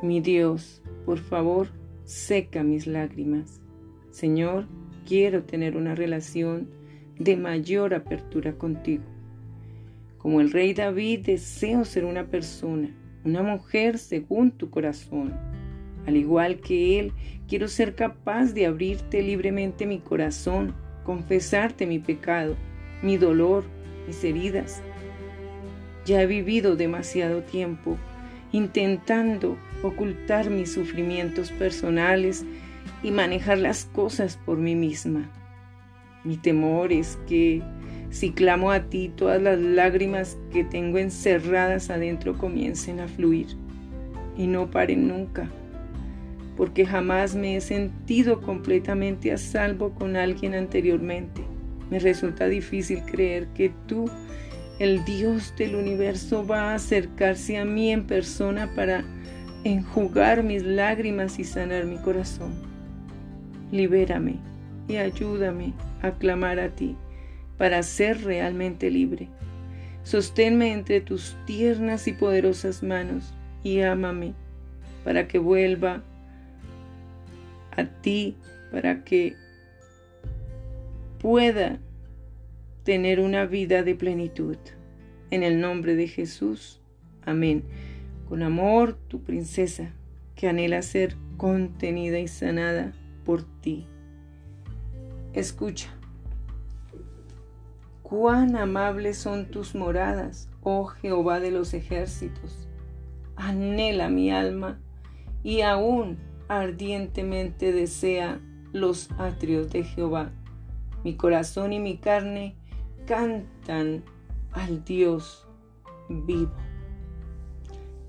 Mi Dios, por favor, seca mis lágrimas. Señor, quiero tener una relación de mayor apertura contigo. Como el rey David, deseo ser una persona, una mujer según tu corazón. Al igual que él, quiero ser capaz de abrirte libremente mi corazón, confesarte mi pecado, mi dolor, mis heridas. Ya he vivido demasiado tiempo intentando ocultar mis sufrimientos personales y manejar las cosas por mí misma. Mi temor es que si clamo a ti, todas las lágrimas que tengo encerradas adentro comiencen a fluir y no paren nunca, porque jamás me he sentido completamente a salvo con alguien anteriormente. Me resulta difícil creer que tú, el Dios del universo, va a acercarse a mí en persona para enjugar mis lágrimas y sanar mi corazón. Libérame y ayúdame a clamar a ti para ser realmente libre. Sosténme entre tus tiernas y poderosas manos y ámame para que vuelva a ti, para que pueda tener una vida de plenitud. En el nombre de Jesús. Amén. Con amor, tu princesa, que anhela ser contenida y sanada por ti. Escucha. Cuán amables son tus moradas, oh Jehová de los ejércitos. Anhela mi alma y aún ardientemente desea los atrios de Jehová. Mi corazón y mi carne cantan al Dios vivo.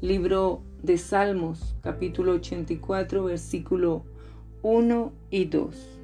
Libro de Salmos, capítulo 84, versículo 1 y 2.